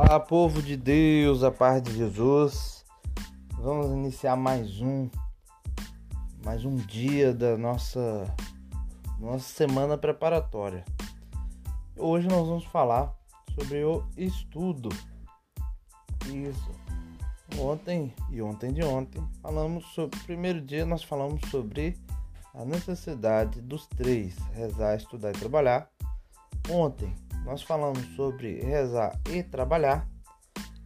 Olá, povo de Deus, a paz de Jesus. Vamos iniciar mais um mais um dia da nossa nossa semana preparatória. Hoje nós vamos falar sobre o estudo. Isso. Ontem e ontem de ontem falamos sobre primeiro dia nós falamos sobre a necessidade dos três: rezar, estudar e trabalhar. Ontem nós falamos sobre rezar e trabalhar.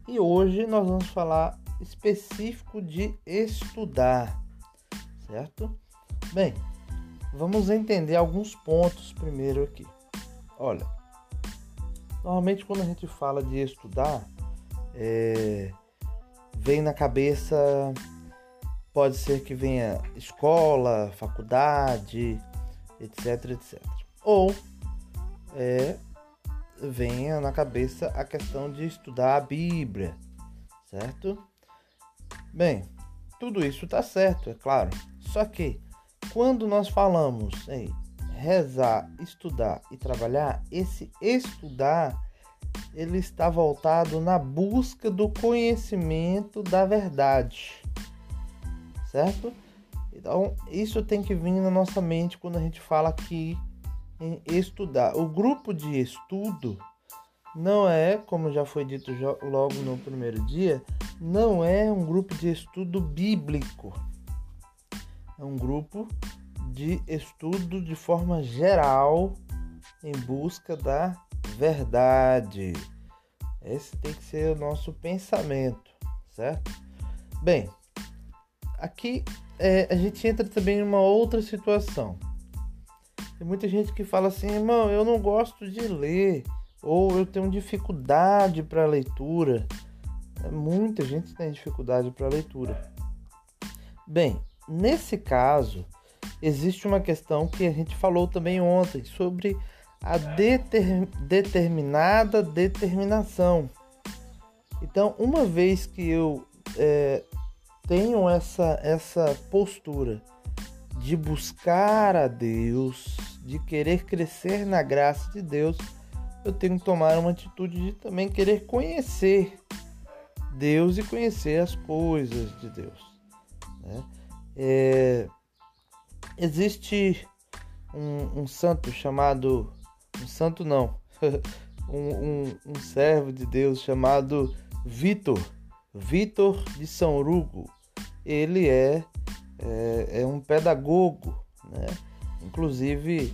E hoje nós vamos falar específico de estudar, certo? Bem, vamos entender alguns pontos primeiro aqui. Olha, normalmente quando a gente fala de estudar, é, vem na cabeça, pode ser que venha escola, faculdade, etc, etc. Ou é, venha na cabeça a questão de estudar a Bíblia, certo? Bem, tudo isso está certo, é claro. Só que quando nós falamos em rezar, estudar e trabalhar, esse estudar ele está voltado na busca do conhecimento da verdade, certo? Então, isso tem que vir na nossa mente quando a gente fala aqui em estudar. O grupo de estudo não é, como já foi dito logo no primeiro dia, não é um grupo de estudo bíblico. É um grupo de estudo de forma geral em busca da verdade. Esse tem que ser o nosso pensamento, certo? Bem, aqui é, a gente entra também em uma outra situação. Tem muita gente que fala assim, irmão, eu não gosto de ler, ou eu tenho dificuldade para leitura. É, muita gente tem dificuldade para leitura. Bem, nesse caso, existe uma questão que a gente falou também ontem sobre a deter, determinada determinação. Então, uma vez que eu é, tenho essa, essa postura de buscar a Deus, de querer crescer na graça de Deus, eu tenho que tomar uma atitude de também querer conhecer Deus e conhecer as coisas de Deus. Né? É, existe um, um, santo chamado. Um santo não. um, um, um servo de Deus chamado Vitor. Vitor de São Hugo. Ele é, é, é um pedagogo, né? Inclusive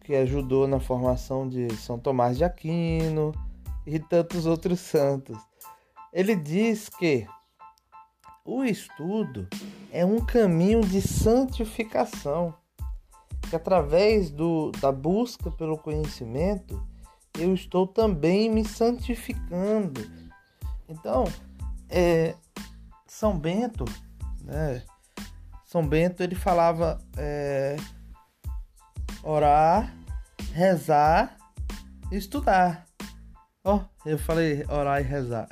que ajudou na formação de São Tomás de Aquino e tantos outros santos. Ele diz que o estudo é um caminho de santificação, que através do, da busca pelo conhecimento eu estou também me santificando. Então, é, São Bento, né? São Bento ele falava é, orar, rezar, estudar. Ó, oh, eu falei orar e rezar.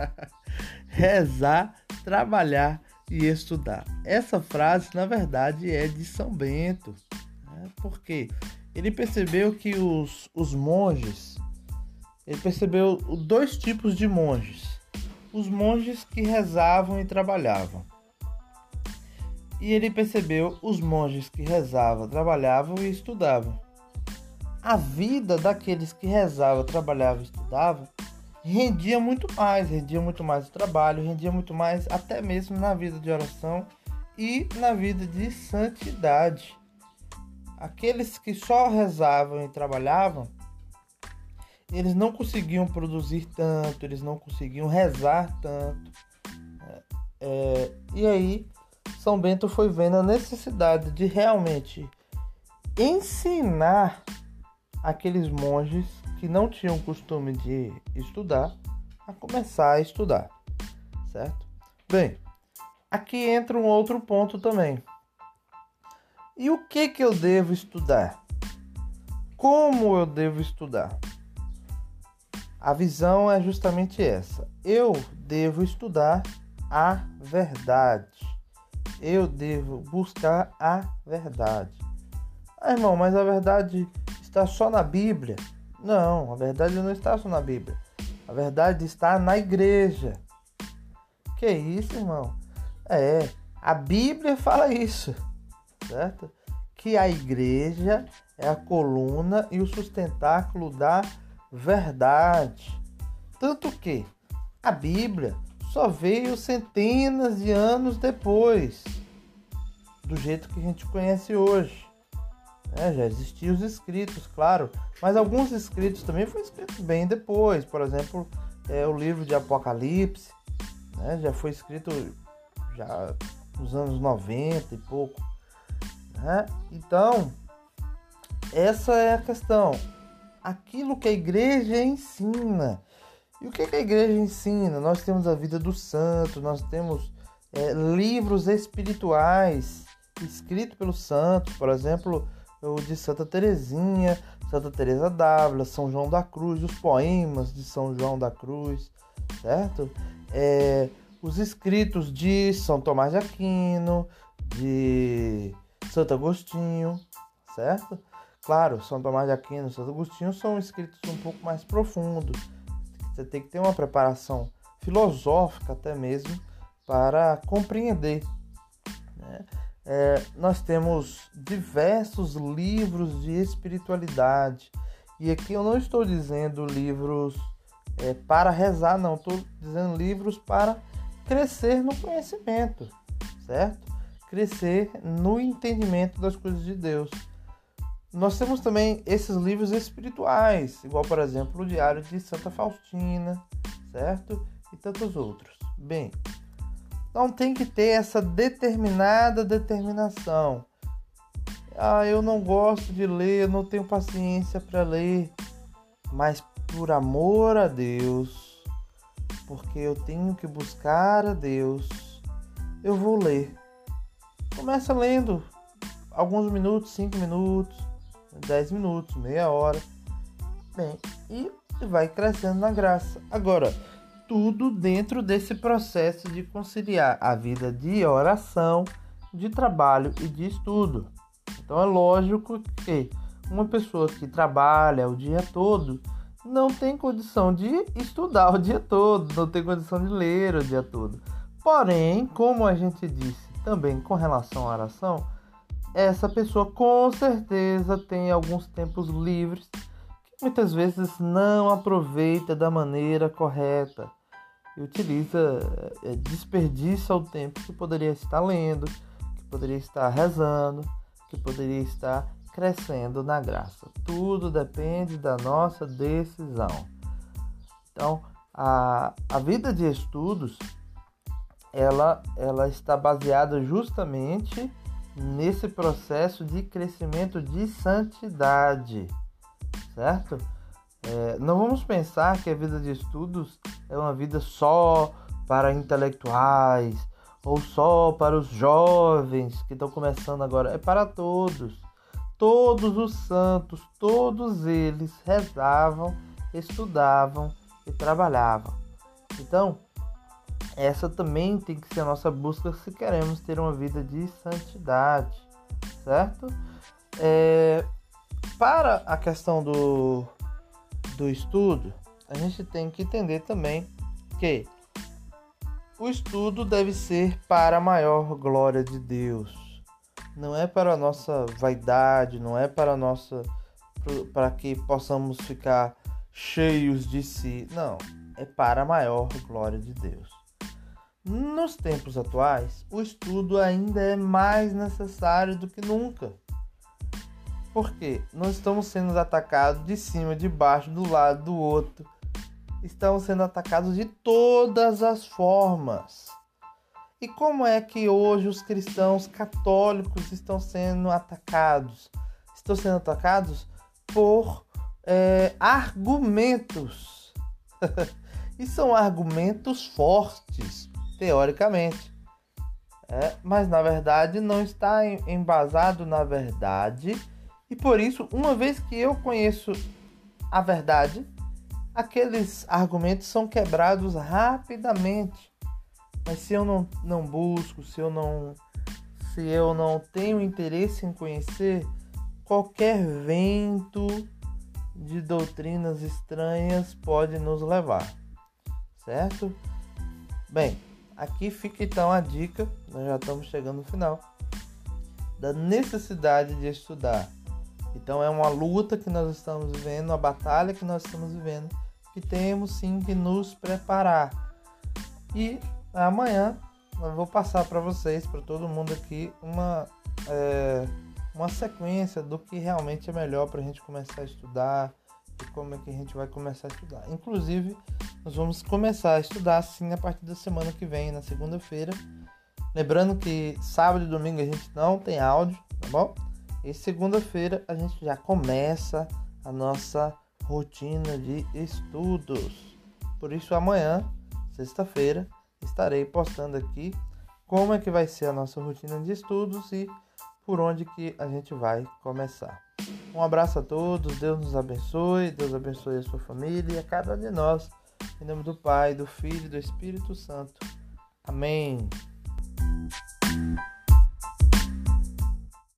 rezar, trabalhar e estudar. Essa frase, na verdade, é de São Bento. Né? Porque ele percebeu que os, os monges, ele percebeu dois tipos de monges. Os monges que rezavam e trabalhavam. E ele percebeu os monges que rezavam, trabalhavam e estudavam. A vida daqueles que rezavam, trabalhavam e estudavam rendia muito mais, rendia muito mais o trabalho, rendia muito mais até mesmo na vida de oração e na vida de santidade. Aqueles que só rezavam e trabalhavam, eles não conseguiam produzir tanto, eles não conseguiam rezar tanto. É, é e aí são Bento foi vendo a necessidade de realmente ensinar aqueles monges que não tinham costume de estudar a começar a estudar, certo? Bem, aqui entra um outro ponto também. E o que que eu devo estudar? Como eu devo estudar? A visão é justamente essa. Eu devo estudar a verdade eu devo buscar a verdade. Ah, irmão, mas a verdade está só na Bíblia? Não, a verdade não está só na Bíblia. A verdade está na igreja. Que isso, irmão? É, a Bíblia fala isso, certo? Que a igreja é a coluna e o sustentáculo da verdade. Tanto que a Bíblia só veio centenas de anos depois do jeito que a gente conhece hoje. É, já existiam os escritos, claro, mas alguns escritos também foram escritos bem depois. Por exemplo, é, o livro de Apocalipse né, já foi escrito já nos anos 90 e pouco. Né? Então, essa é a questão. Aquilo que a igreja ensina. E o que, que a igreja ensina? Nós temos a vida do santo, nós temos é, livros espirituais escritos pelos santos, por exemplo, o de Santa Teresinha, Santa Teresa d'Ávila, São João da Cruz, os poemas de São João da Cruz, certo? É, os escritos de São Tomás de Aquino, de Santo Agostinho, certo? Claro, São Tomás de Aquino e Santo Agostinho são escritos um pouco mais profundos. Você tem que ter uma preparação filosófica até mesmo para compreender. Né? É, nós temos diversos livros de espiritualidade. E aqui eu não estou dizendo livros é, para rezar, não. Estou dizendo livros para crescer no conhecimento, certo? Crescer no entendimento das coisas de Deus. Nós temos também esses livros espirituais, igual por exemplo o Diário de Santa Faustina, certo? E tantos outros. Bem, não tem que ter essa determinada determinação. Ah, eu não gosto de ler, eu não tenho paciência para ler, mas por amor a Deus, porque eu tenho que buscar a Deus, eu vou ler. Começa lendo alguns minutos, 5 minutos, 10 minutos, meia hora. Bem, e vai crescendo na graça. Agora, tudo dentro desse processo de conciliar a vida de oração, de trabalho e de estudo. Então é lógico que uma pessoa que trabalha o dia todo não tem condição de estudar o dia todo, não tem condição de ler o dia todo. Porém, como a gente disse também com relação à oração, essa pessoa com certeza tem alguns tempos livres que muitas vezes não aproveita da maneira correta e utiliza, é, desperdiça o tempo que poderia estar lendo, que poderia estar rezando, que poderia estar crescendo na graça. Tudo depende da nossa decisão. Então, a, a vida de estudos ela, ela está baseada justamente nesse processo de crescimento de santidade, certo? É, não vamos pensar que a vida de estudos é uma vida só para intelectuais ou só para os jovens que estão começando agora. É para todos. Todos os santos, todos eles rezavam, estudavam e trabalhavam. Então, essa também tem que ser a nossa busca se queremos ter uma vida de santidade, certo? É, para a questão do, do estudo, a gente tem que entender também que o estudo deve ser para a maior glória de Deus não é para a nossa vaidade, não é para a nossa para que possamos ficar cheios de si. Não, é para a maior glória de Deus. Nos tempos atuais, o estudo ainda é mais necessário do que nunca. Porque nós estamos sendo atacados de cima, de baixo, do lado, do outro. Estamos sendo atacados de todas as formas. E como é que hoje os cristãos católicos estão sendo atacados? Estão sendo atacados por é, argumentos. e são argumentos fortes, teoricamente. É, mas na verdade não está embasado na verdade. E por isso, uma vez que eu conheço a verdade, aqueles argumentos são quebrados rapidamente. Mas se eu não, não busco, se eu não se eu não tenho interesse em conhecer, qualquer vento de doutrinas estranhas pode nos levar, certo? Bem, aqui fica então a dica, nós já estamos chegando no final, da necessidade de estudar. Então é uma luta que nós estamos vivendo, uma batalha que nós estamos vivendo, que temos sim que nos preparar. E amanhã eu vou passar para vocês, para todo mundo aqui, uma, é, uma sequência do que realmente é melhor para a gente começar a estudar como é que a gente vai começar a estudar. Inclusive, nós vamos começar a estudar sim a partir da semana que vem, na segunda-feira. Lembrando que sábado e domingo a gente não tem áudio, tá bom? E segunda-feira a gente já começa a nossa rotina de estudos. Por isso amanhã, sexta-feira, estarei postando aqui como é que vai ser a nossa rotina de estudos e por onde que a gente vai começar. Um abraço a todos, Deus nos abençoe, Deus abençoe a sua família e a cada um de nós. Em nome do Pai, do Filho e do Espírito Santo. Amém.